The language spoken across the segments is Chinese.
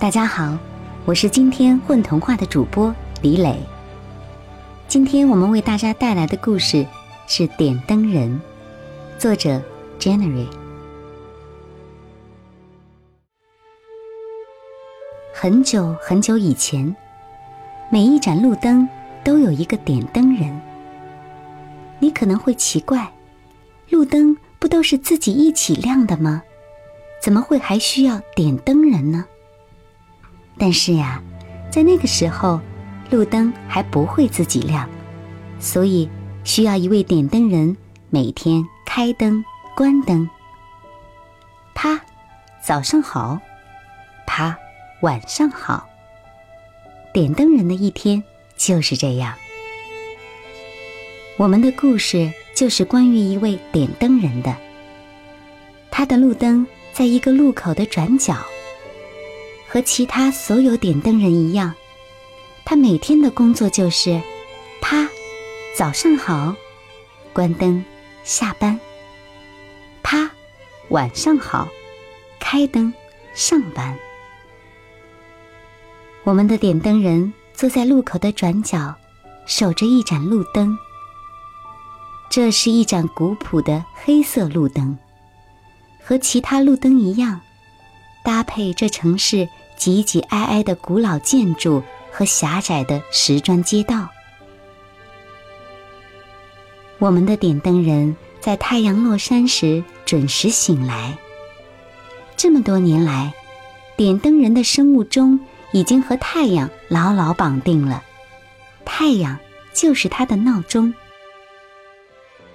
大家好，我是今天混童话的主播李磊。今天我们为大家带来的故事是《点灯人》，作者 January。很久很久以前，每一盏路灯都有一个点灯人。你可能会奇怪，路灯不都是自己一起亮的吗？怎么会还需要点灯人呢？但是呀，在那个时候，路灯还不会自己亮，所以需要一位点灯人每天开灯、关灯。啪，早上好；啪，晚上好。点灯人的一天就是这样。我们的故事就是关于一位点灯人的，他的路灯。在一个路口的转角，和其他所有点灯人一样，他每天的工作就是：啪，早上好，关灯，下班；啪，晚上好，开灯，上班。我们的点灯人坐在路口的转角，守着一盏路灯。这是一盏古朴的黑色路灯。和其他路灯一样，搭配这城市挤挤挨挨的古老建筑和狭窄的石砖街道。我们的点灯人在太阳落山时准时醒来。这么多年来，点灯人的生物钟已经和太阳牢牢绑定了，太阳就是他的闹钟。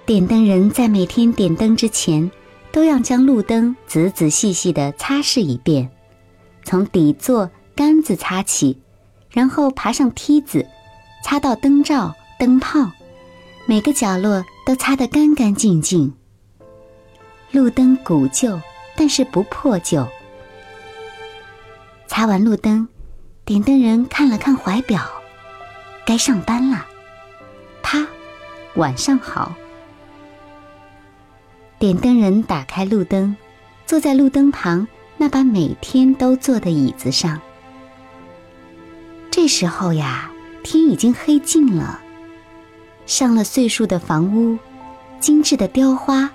点灯人在每天点灯之前。都要将路灯仔仔细细地擦拭一遍，从底座、杆子擦起，然后爬上梯子，擦到灯罩、灯泡，每个角落都擦得干干净净。路灯古旧，但是不破旧。擦完路灯，点灯人看了看怀表，该上班了。啪，晚上好。点灯人打开路灯，坐在路灯旁那把每天都坐的椅子上。这时候呀，天已经黑尽了，上了岁数的房屋、精致的雕花，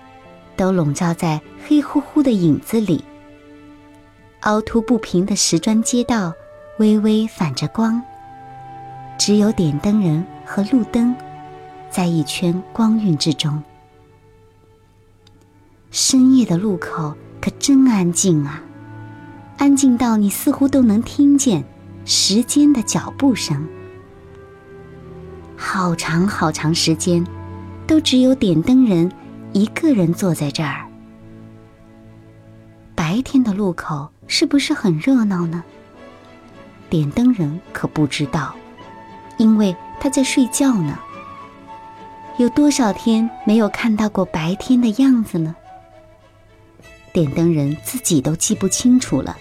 都笼罩在黑乎乎的影子里。凹凸不平的石砖街道微微反着光，只有点灯人和路灯，在一圈光晕之中。深夜的路口可真安静啊，安静到你似乎都能听见时间的脚步声。好长好长时间，都只有点灯人一个人坐在这儿。白天的路口是不是很热闹呢？点灯人可不知道，因为他在睡觉呢。有多少天没有看到过白天的样子呢？点灯人自己都记不清楚了。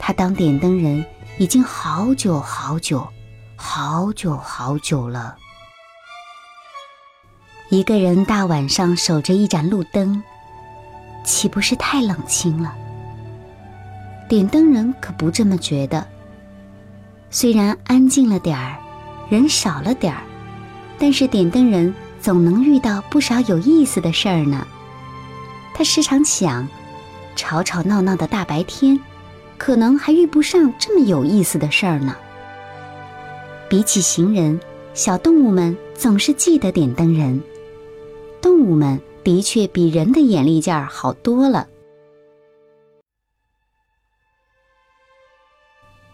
他当点灯人已经好久好久，好久好久了。一个人大晚上守着一盏路灯，岂不是太冷清了？点灯人可不这么觉得。虽然安静了点儿，人少了点儿，但是点灯人总能遇到不少有意思的事儿呢。他时常想，吵吵闹闹的大白天，可能还遇不上这么有意思的事儿呢。比起行人，小动物们总是记得点灯人。动物们的确比人的眼力劲儿好多了。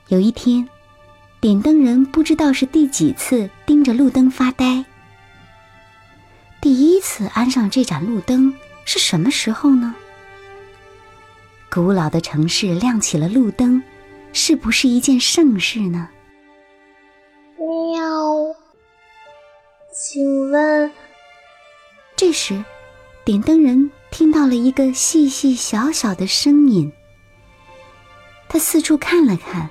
有一天，点灯人不知道是第几次盯着路灯发呆。第一次安上这盏路灯。是什么时候呢？古老的城市亮起了路灯，是不是一件盛事呢？喵，请问，这时，点灯人听到了一个细细小小的声音。他四处看了看，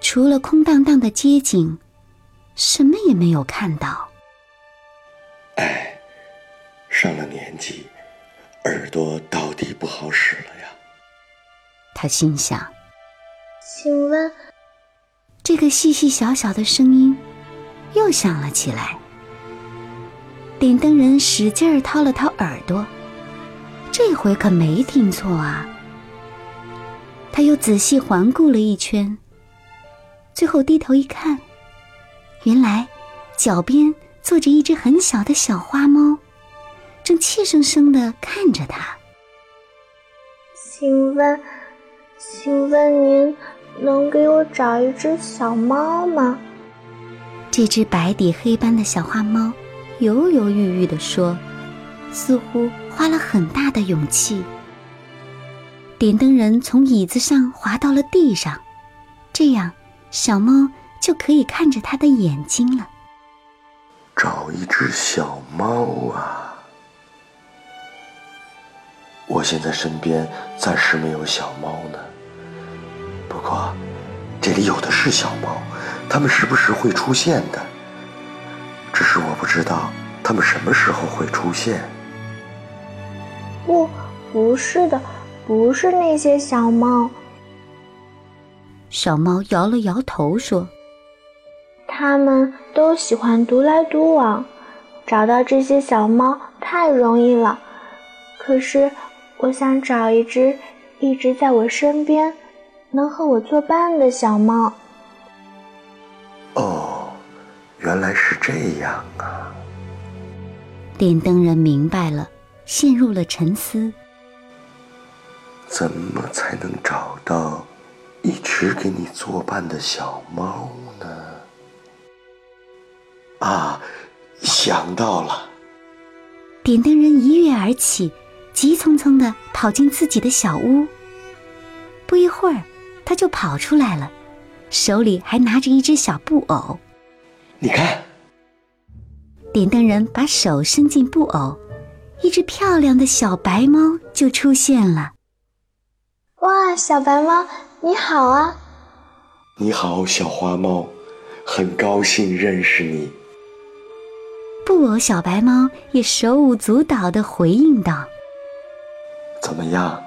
除了空荡荡的街景，什么也没有看到。哎。上了年纪，耳朵到底不好使了。他心想：“请问，这个细细小小的声音又响了起来。点灯人使劲儿掏了掏耳朵，这回可没听错啊。他又仔细环顾了一圈，最后低头一看，原来脚边坐着一只很小的小花猫，正怯生生的看着他。请问，请问您能给我找一只小猫吗？这只白底黑斑的小花猫。犹犹豫豫地说，似乎花了很大的勇气。点灯人从椅子上滑到了地上，这样小猫就可以看着他的眼睛了。找一只小猫啊！我现在身边暂时没有小猫呢，不过这里有的是小猫，它们时不时会出现的。只是我不知道它们什么时候会出现。不，不是的，不是那些小猫。小猫摇了摇头说：“它们都喜欢独来独往，找到这些小猫太容易了。可是，我想找一只一直在我身边，能和我作伴的小猫。”哦。原来是这样啊！点灯人明白了，陷入了沉思。怎么才能找到一直给你作伴的小猫呢？啊，想到了！点灯人一跃而起，急匆匆的跑进自己的小屋。不一会儿，他就跑出来了，手里还拿着一只小布偶。你看，点灯人把手伸进布偶，一只漂亮的小白猫就出现了。哇，小白猫，你好啊！你好，小花猫，很高兴认识你。布偶小白猫也手舞足蹈的回应道：“怎么样，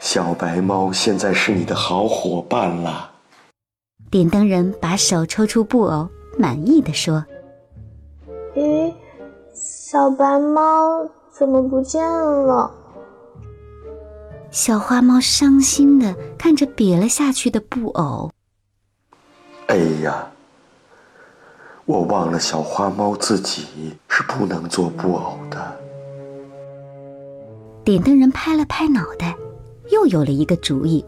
小白猫现在是你的好伙伴了。”点灯人把手抽出布偶。满意的说：“咦，小白猫怎么不见了？”小花猫伤心的看着瘪了下去的布偶。哎呀，我忘了小花猫自己是不能做布偶的。点灯人拍了拍脑袋，又有了一个主意。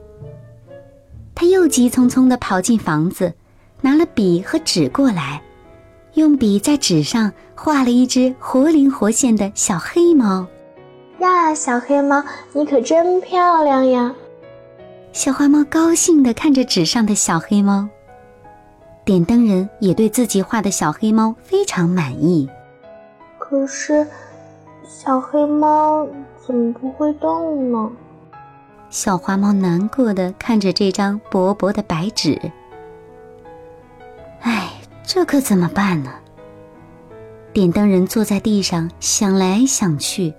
他又急匆匆地跑进房子。拿了笔和纸过来，用笔在纸上画了一只活灵活现的小黑猫。呀，小黑猫，你可真漂亮呀！小花猫高兴地看着纸上的小黑猫。点灯人也对自己画的小黑猫非常满意。可是，小黑猫怎么不会动呢？小花猫难过的看着这张薄薄的白纸。唉，这可怎么办呢？点灯人坐在地上想来想去，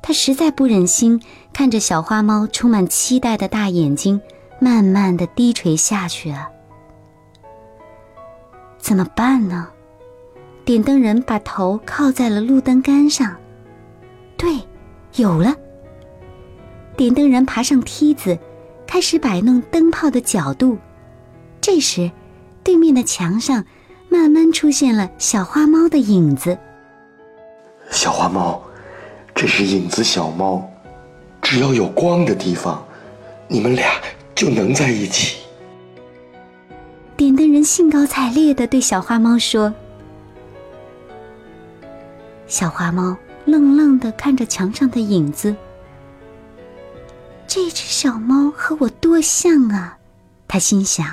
他实在不忍心看着小花猫充满期待的大眼睛慢慢的低垂下去啊！怎么办呢？点灯人把头靠在了路灯杆上，对，有了。点灯人爬上梯子，开始摆弄灯泡的角度，这时。对面的墙上，慢慢出现了小花猫的影子。小花猫，这是影子小猫。只要有光的地方，你们俩就能在一起。点灯人兴高采烈的对小花猫说：“小花猫愣愣的看着墙上的影子。这只小猫和我多像啊！”他心想。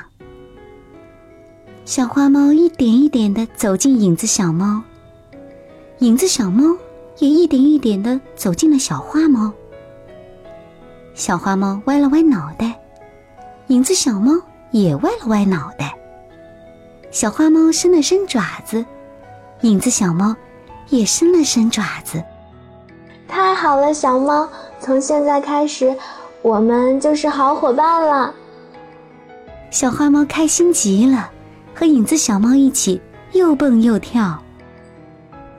小花猫一点一点的走进影子小猫，影子小猫也一点一点的走进了小花猫。小花猫歪了歪脑袋，影子小猫也歪了歪脑袋。小花猫伸了伸爪子，影子小猫也伸了伸爪子。太好了，小猫，从现在开始，我们就是好伙伴了。小花猫开心极了，和影子小猫一起又蹦又跳。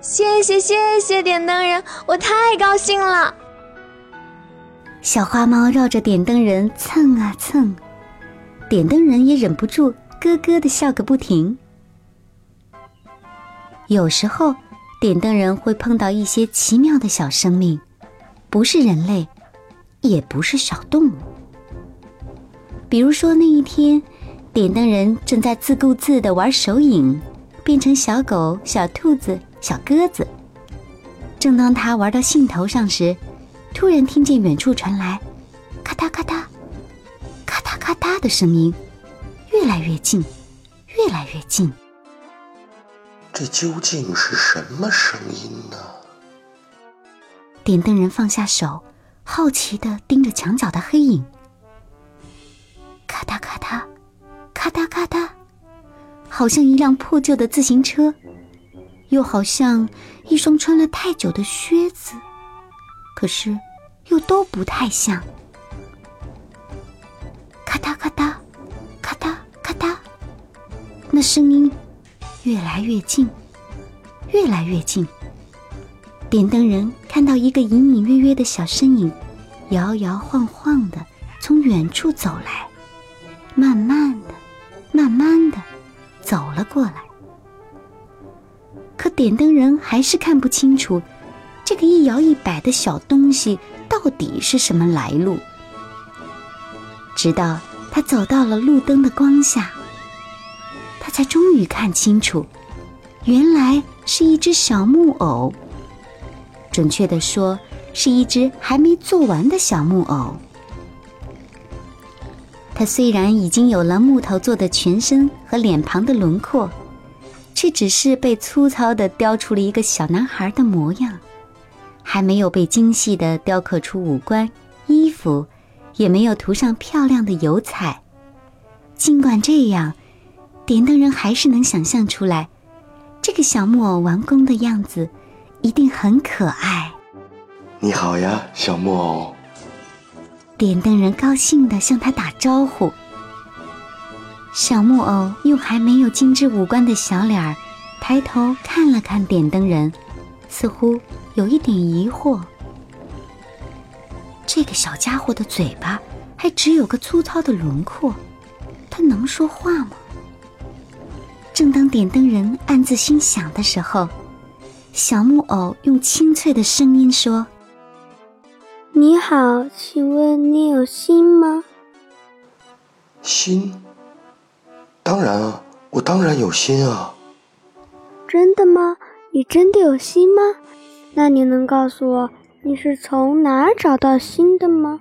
谢谢谢谢点灯人，我太高兴了。小花猫绕着点灯人蹭啊蹭，点灯人也忍不住咯咯的笑个不停。有时候，点灯人会碰到一些奇妙的小生命，不是人类，也不是小动物。比如说那一天，点灯人正在自顾自的玩手影，变成小狗、小兔子。小鸽子，正当他玩到兴头上时，突然听见远处传来“咔嗒咔嗒，咔嗒咔嗒”的声音，越来越近，越来越近。这究竟是什么声音呢？点灯人放下手，好奇的盯着墙角的黑影。咔嗒咔嗒，咔嗒咔嗒，好像一辆破旧的自行车。又好像一双穿了太久的靴子，可是又都不太像。咔嗒咔嗒，咔嗒咔嗒，那声音越来越近，越来越近。点灯人看到一个隐隐约约的小身影，摇摇晃晃的从远处走来，慢慢的、慢慢的走了过来。可点灯人还是看不清楚，这个一摇一摆的小东西到底是什么来路。直到他走到了路灯的光下，他才终于看清楚，原来是一只小木偶。准确的说，是一只还没做完的小木偶。它虽然已经有了木头做的全身和脸庞的轮廓。却只是被粗糙的雕出了一个小男孩的模样，还没有被精细的雕刻出五官、衣服，也没有涂上漂亮的油彩。尽管这样，点灯人还是能想象出来，这个小木偶完工的样子一定很可爱。你好呀，小木偶。点灯人高兴地向他打招呼。小木偶用还没有精致五官的小脸儿，抬头看了看点灯人，似乎有一点疑惑。这个小家伙的嘴巴还只有个粗糙的轮廓，他能说话吗？正当点灯人暗自心想的时候，小木偶用清脆的声音说：“你好，请问你有心吗？”心。当然啊，我当然有心啊！真的吗？你真的有心吗？那你能告诉我你是从哪儿找到心的吗？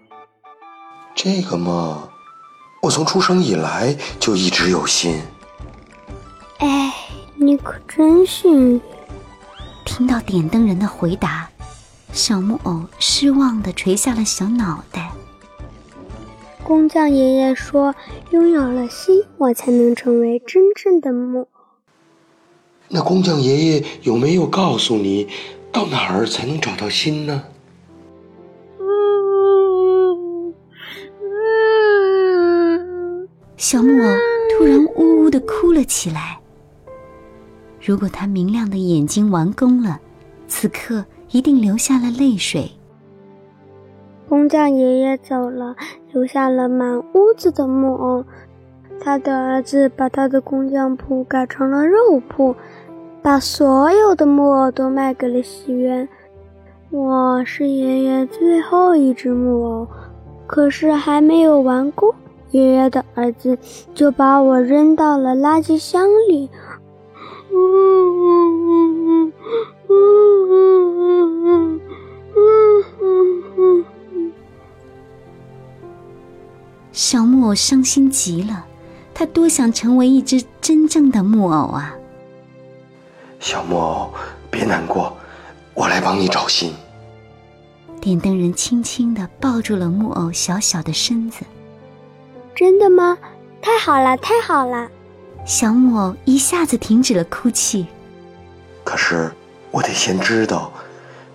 这个嘛，我从出生以来就一直有心。哎，你可真幸运！听到点灯人的回答，小木偶失望的垂下了小脑袋。工匠爷爷说：“拥有了心，我才能成为真正的木偶。”那工匠爷爷有没有告诉你，到哪儿才能找到心呢？小木偶突然呜呜的哭了起来。如果他明亮的眼睛完工了，此刻一定流下了泪水。工匠爷爷走了，留下了满屋子的木偶。他的儿子把他的工匠铺改成了肉铺，把所有的木偶都卖给了戏院。我是爷爷最后一只木偶，可是还没有完工，爷爷的儿子就把我扔到了垃圾箱里。小木偶伤心极了，他多想成为一只真正的木偶啊！小木偶，别难过，我来帮你找心。点灯人轻轻地抱住了木偶小小的身子。真的吗？太好了，太好了！小木偶一下子停止了哭泣。可是，我得先知道，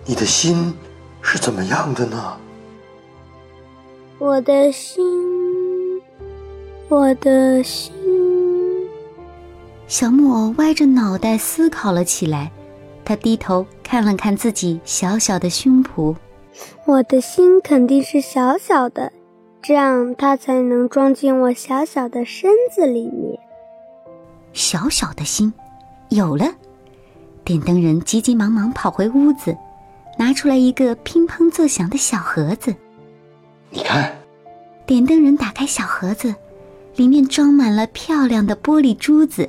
你的心是怎么样的呢？我的心。我的心。小木偶歪着脑袋思考了起来，他低头看了看自己小小的胸脯。我的心肯定是小小的，这样它才能装进我小小的身子里面。小小的心，有了！点灯人急急忙忙跑回屋子，拿出来一个乒乓作响的小盒子。你看，点灯人打开小盒子，里面装满了漂亮的玻璃珠子。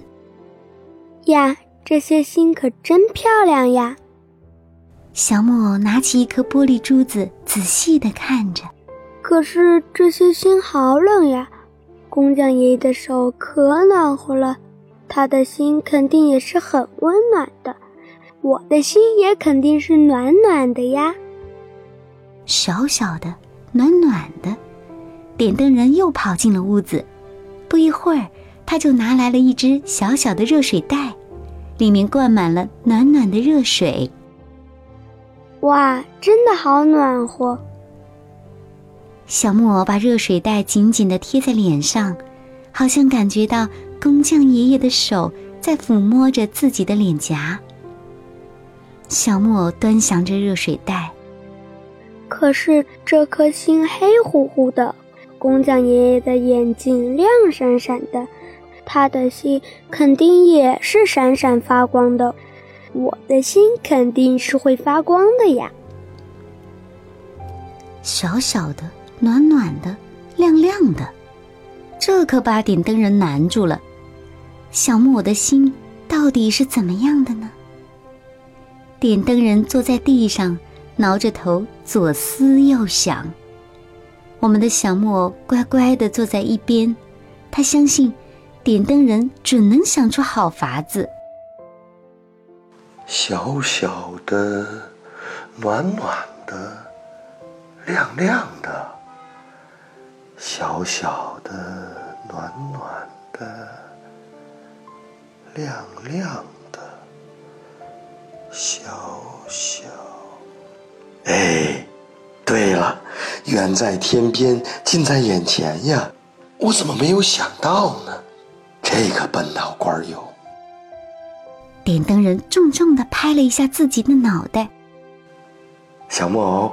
呀，这些心可真漂亮呀！小木偶拿起一颗玻璃珠子，仔细的看着。可是这些心好冷呀！工匠爷爷的手可暖和了，他的心肯定也是很温暖的。我的心也肯定是暖暖的呀。小小的，暖暖的。点灯人又跑进了屋子，不一会儿，他就拿来了一只小小的热水袋，里面灌满了暖暖的热水。哇，真的好暖和！小木偶把热水袋紧紧的贴在脸上，好像感觉到工匠爷爷的手在抚摸着自己的脸颊。小木偶端详着热水袋，可是这颗心黑乎乎的，工匠爷爷的眼睛亮闪闪的，他的心肯定也是闪闪发光的。我的心肯定是会发光的呀！小小的、暖暖的、亮亮的，这可把点灯人难住了。小木偶的心到底是怎么样的呢？点灯人坐在地上，挠着头，左思右想。我们的小木偶乖乖的坐在一边，他相信点灯人准能想出好法子。小小的，暖暖的，亮亮的；小小的，暖暖的，亮亮的；小小……哎，对了，远在天边，近在眼前呀！我怎么没有想到呢？这个笨脑瓜有。点灯人重重的拍了一下自己的脑袋。小木偶，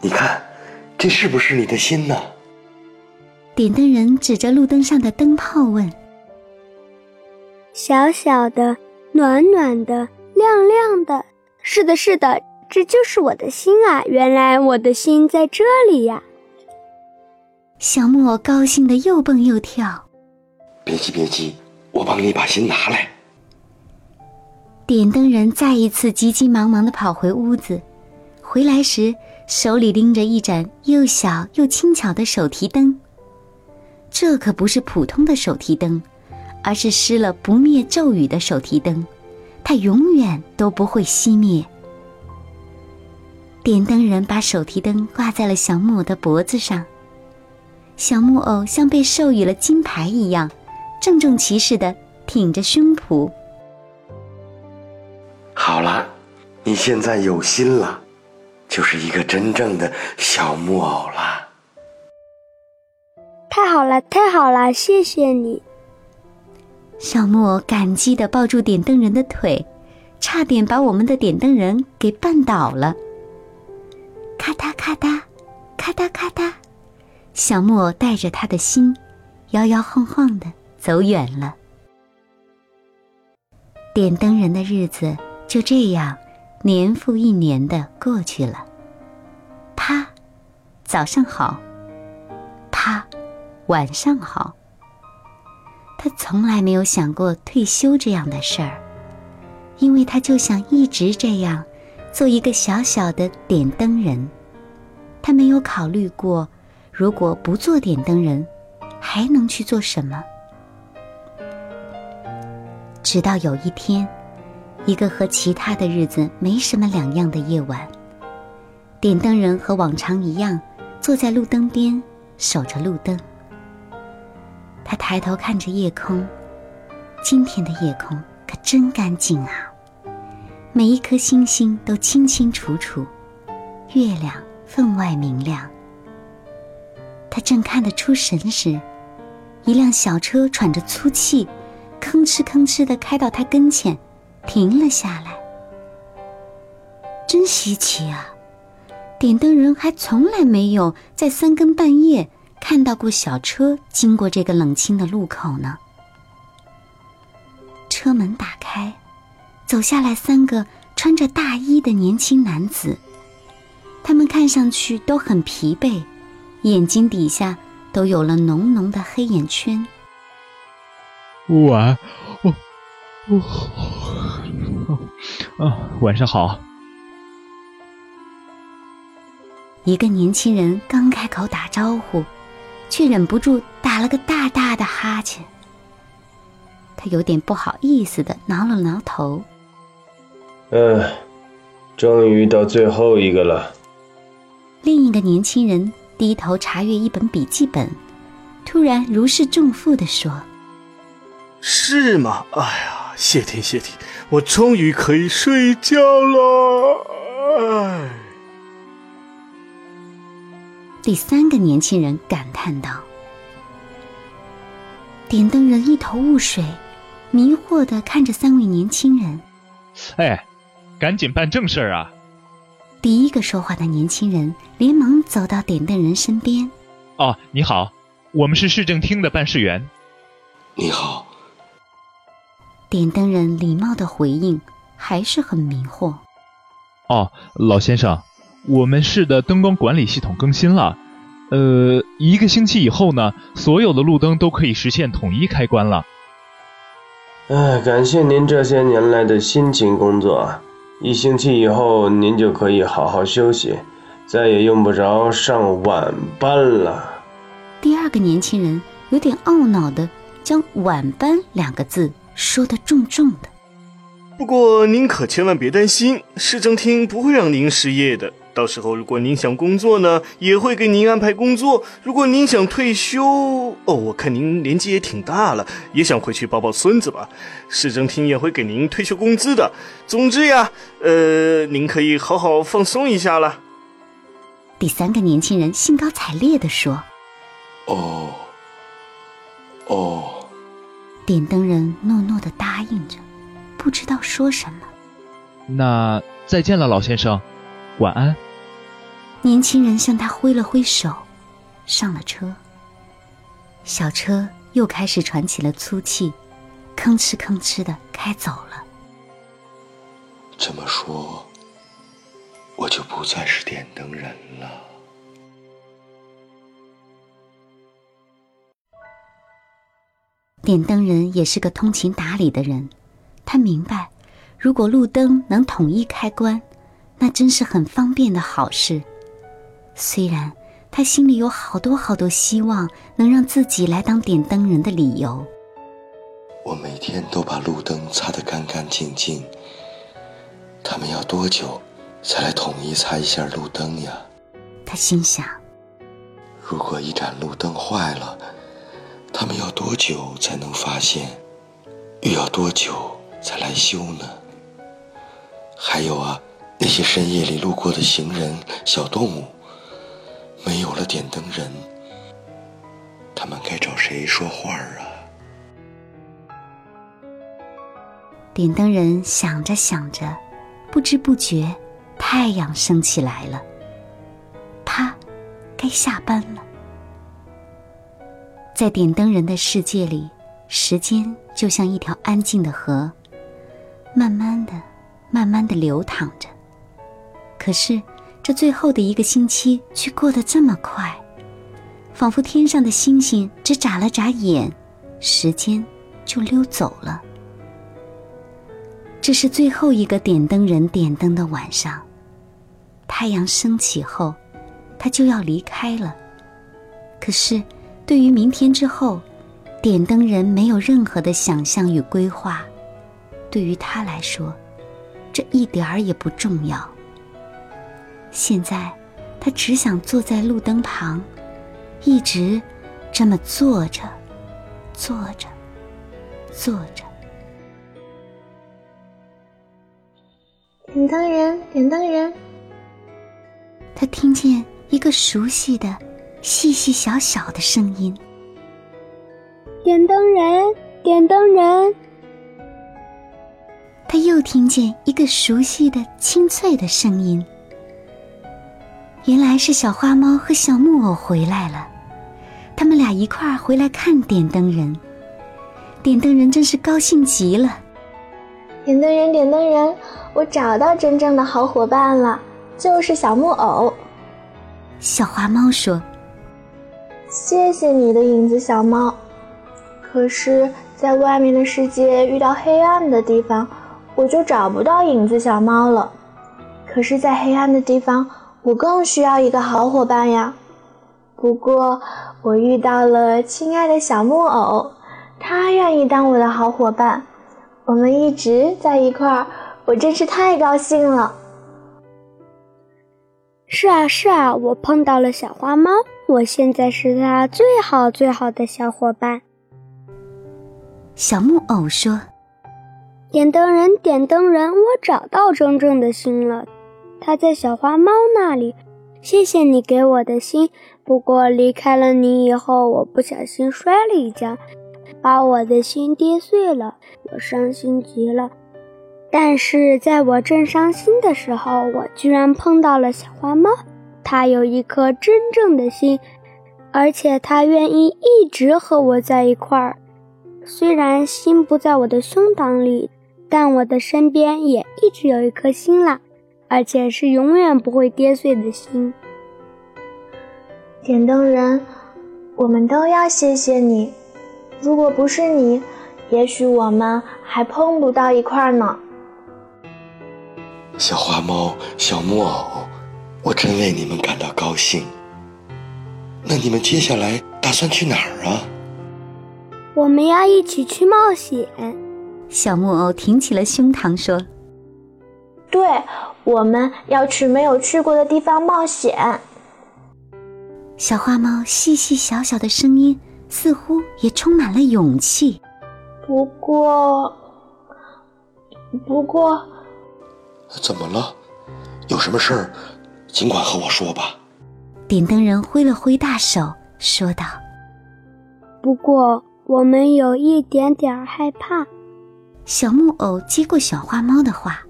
你看，这是不是你的心呢？点灯人指着路灯上的灯泡问：“小小的，暖暖的，亮亮的，是的，是的，这就是我的心啊！原来我的心在这里呀！”小木偶高兴的又蹦又跳。别急，别急，我帮你把心拿来。点灯人再一次急急忙忙的跑回屋子，回来时手里拎着一盏又小又轻巧的手提灯。这可不是普通的手提灯，而是施了不灭咒语的手提灯，它永远都不会熄灭。点灯人把手提灯挂在了小木偶的脖子上，小木偶像被授予了金牌一样，郑重其事的挺着胸脯。好了，你现在有心了，就是一个真正的小木偶了。太好了，太好了，谢谢你。小木偶感激的抱住点灯人的腿，差点把我们的点灯人给绊倒了。咔嗒咔嗒，咔嗒咔嗒，小木偶带着他的心，摇摇晃晃的走远了。点灯人的日子。就这样，年复一年的过去了。啪，早上好。啪，晚上好。他从来没有想过退休这样的事儿，因为他就想一直这样，做一个小小的点灯人。他没有考虑过，如果不做点灯人，还能去做什么。直到有一天。一个和其他的日子没什么两样的夜晚，点灯人和往常一样坐在路灯边守着路灯。他抬头看着夜空，今天的夜空可真干净啊！每一颗星星都清清楚楚，月亮分外明亮。他正看得出神时，一辆小车喘着粗气，吭哧吭哧的开到他跟前，停了下来。真稀奇啊！点灯人还从来没有在三更半夜看到过小车经过这个冷清的路口呢。车门打开，走下来三个穿着大衣的年轻男子，他们看上去都很疲惫，眼睛底下都有了浓浓的黑眼圈。晚，哦，哦，啊，晚上好。一个年轻人刚开口打招呼，却忍不住打了个大大的哈欠。他有点不好意思的挠了挠头。嗯，终于到最后一个了。另一个年轻人低头查阅一本笔记本，突然如释重负的说：“是吗？哎呀，谢天谢地，我终于可以睡觉了。”哎。第三个年轻人感叹道：“点灯人一头雾水，迷惑的看着三位年轻人。哎，赶紧办正事儿啊！”第一个说话的年轻人连忙走到点灯人身边。“哦，你好，我们是市政厅的办事员。”“你好。”点灯人礼貌的回应，还是很迷惑。“哦，老先生。”我们市的灯光管理系统更新了，呃，一个星期以后呢，所有的路灯都可以实现统一开关了。哎，感谢您这些年来的辛勤工作，一星期以后您就可以好好休息，再也用不着上晚班了。第二个年轻人有点懊恼的将“晚班”两个字说得重重的。不过您可千万别担心，市政厅不会让您失业的。到时候，如果您想工作呢，也会给您安排工作。如果您想退休，哦，我看您年纪也挺大了，也想回去抱抱孙子吧，市政厅也会给您退休工资的。总之呀，呃，您可以好好放松一下了。第三个年轻人兴高采烈地说：“哦，哦。”点灯人诺诺的答应着，不知道说什么。那再见了，老先生，晚安。年轻人向他挥了挥手，上了车。小车又开始喘起了粗气，吭哧吭哧的开走了。这么说，我就不再是点灯人了。点灯人也是个通情达理的人，他明白，如果路灯能统一开关，那真是很方便的好事。虽然他心里有好多好多希望能让自己来当点灯人的理由，我每天都把路灯擦得干干净净。他们要多久才来统一擦一下路灯呀？他心想：如果一盏路灯坏了，他们要多久才能发现？又要多久才来修呢？还有啊，那些深夜里路过的行人、小动物。没有了点灯人，他们该找谁说话啊？点灯人想着想着，不知不觉，太阳升起来了。他该下班了。在点灯人的世界里，时间就像一条安静的河，慢慢的、慢慢的流淌着。可是。这最后的一个星期却过得这么快，仿佛天上的星星只眨了眨眼，时间就溜走了。这是最后一个点灯人点灯的晚上，太阳升起后，他就要离开了。可是，对于明天之后，点灯人没有任何的想象与规划。对于他来说，这一点儿也不重要。现在，他只想坐在路灯旁，一直这么坐着，坐着，坐着。点灯人，点灯人。他听见一个熟悉的、细细小小的声音：“点灯人，点灯人。他又听见一个熟悉的、清脆的声音，原来是小花猫和小木偶回来了。他们俩一块儿回来看点灯人，点灯人真是高兴极了。点灯人，点灯人，我找到真正的好伙伴了，就是小木偶。小花猫说：“谢谢你的影子小猫。可是，在外面的世界遇到黑暗的地方。”我就找不到影子小猫了，可是，在黑暗的地方，我更需要一个好伙伴呀。不过，我遇到了亲爱的小木偶，他愿意当我的好伙伴，我们一直在一块儿，我真是太高兴了。是啊，是啊，我碰到了小花猫，我现在是它最好最好的小伙伴。小木偶说。点灯人，点灯人，我找到真正的心了，它在小花猫那里。谢谢你给我的心，不过离开了你以后，我不小心摔了一跤，把我的心跌碎了，我伤心极了。但是在我正伤心的时候，我居然碰到了小花猫，它有一颗真正的心，而且它愿意一直和我在一块儿，虽然心不在我的胸膛里。但我的身边也一直有一颗心啦，而且是永远不会跌碎的心。点灯人，我们都要谢谢你。如果不是你，也许我们还碰不到一块儿呢。小花猫、小木偶，我真为你们感到高兴。那你们接下来打算去哪儿啊？我们要一起去冒险。小木偶挺起了胸膛说：“对，我们要去没有去过的地方冒险。”小花猫细细小小的声音似乎也充满了勇气。不过，不过，怎么了？有什么事儿，尽管和我说吧。点灯人挥了挥大手，说道：“不过，我们有一点点害怕。”小木偶接过小花猫的话：“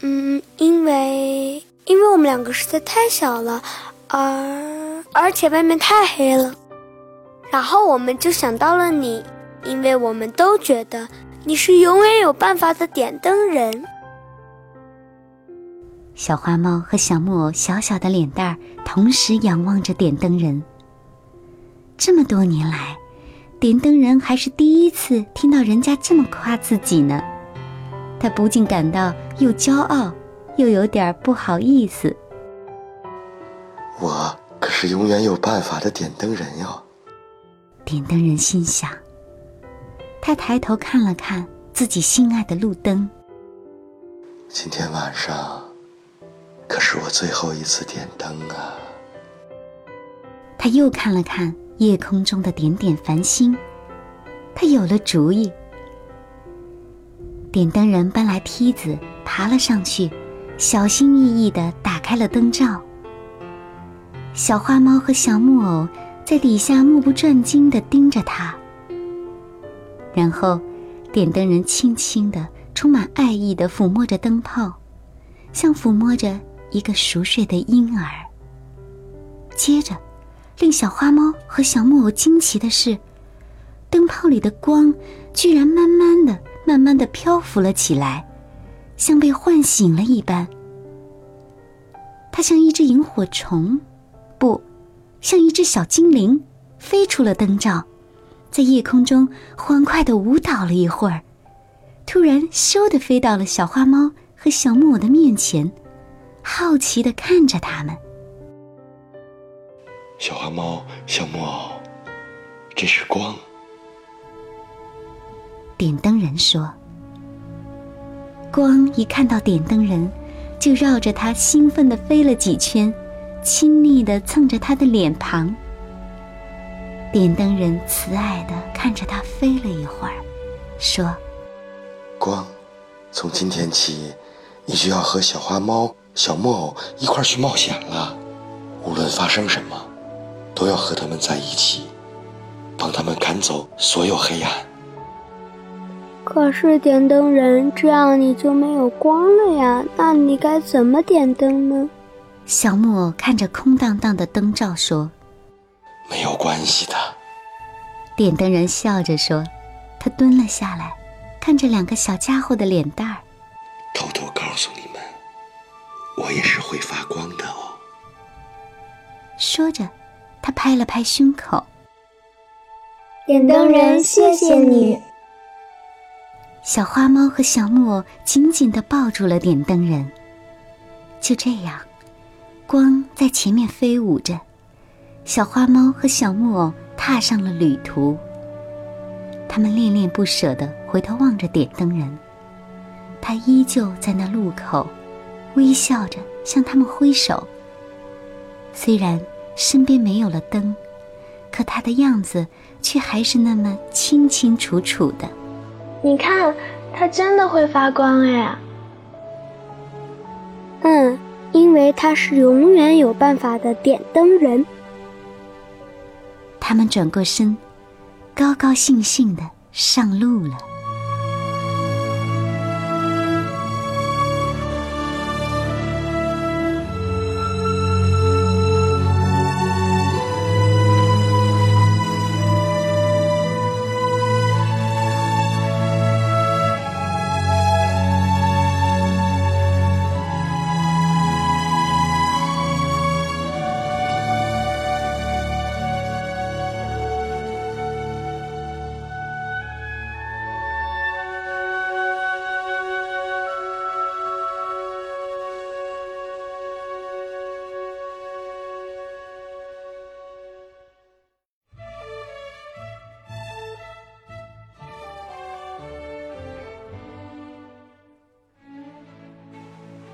嗯，因为因为我们两个实在太小了，而而且外面太黑了。然后我们就想到了你，因为我们都觉得你是永远有办法的点灯人。”小花猫和小木偶小小的脸蛋儿同时仰望着点灯人。这么多年来。点灯人还是第一次听到人家这么夸自己呢，他不禁感到又骄傲，又有点不好意思。我可是永远有办法的点灯人哟。点灯人心想。他抬头看了看自己心爱的路灯。今天晚上，可是我最后一次点灯啊。他又看了看。夜空中的点点繁星，他有了主意。点灯人搬来梯子，爬了上去，小心翼翼地打开了灯罩。小花猫和小木偶在底下目不转睛地盯着他。然后，点灯人轻轻地、充满爱意地抚摸着灯泡，像抚摸着一个熟睡的婴儿。接着。令小花猫和小木偶惊奇的是，灯泡里的光居然慢慢的、慢慢的漂浮了起来，像被唤醒了一般。它像一只萤火虫，不，像一只小精灵，飞出了灯罩，在夜空中欢快的舞蹈了一会儿，突然咻的飞到了小花猫和小木偶的面前，好奇的看着他们。小花猫、小木偶，这是光。点灯人说：“光一看到点灯人，就绕着他兴奋的飞了几圈，亲昵的蹭着他的脸庞。点灯人慈爱的看着他飞了一会儿，说：‘光，从今天起，你就要和小花猫、小木偶一块去冒险了，无论发生什么。’”都要和他们在一起。帮他们赶走所有黑暗。可是点灯人，这样你就没有光了呀？那你该怎么点灯呢？小木偶看着空荡荡的灯罩说：“没有关系的。”点灯人笑着说：“他蹲了下来，看着两个小家伙的脸蛋儿，偷偷告诉你们，我也是会发光的哦。”说着，他拍了拍胸口。点灯人，谢谢你。小花猫和小木偶紧紧地抱住了点灯人。就这样，光在前面飞舞着，小花猫和小木偶踏上了旅途。他们恋恋不舍地回头望着点灯人，他依旧在那路口，微笑着向他们挥手。虽然身边没有了灯，可他的样子却还是那么清清楚楚的。你看，它真的会发光哎！嗯，因为它是永远有办法的点灯人。他们转过身，高高兴兴的上路了。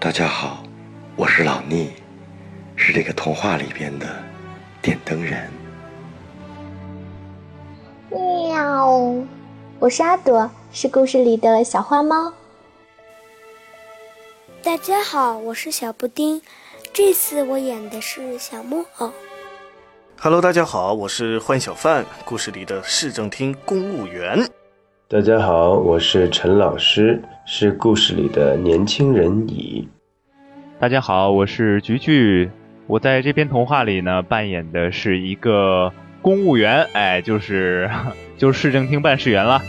大家好，我是老聂，是这个童话里边的点灯人。喵，我是阿朵，是故事里的小花猫。大家好，我是小布丁，这次我演的是小木偶。Hello，大家好，我是欢小范，故事里的市政厅公务员。大家好，我是陈老师，是故事里的年轻人乙。大家好，我是菊菊，我在这篇童话里呢扮演的是一个公务员，哎，就是 就是市政厅办事员了。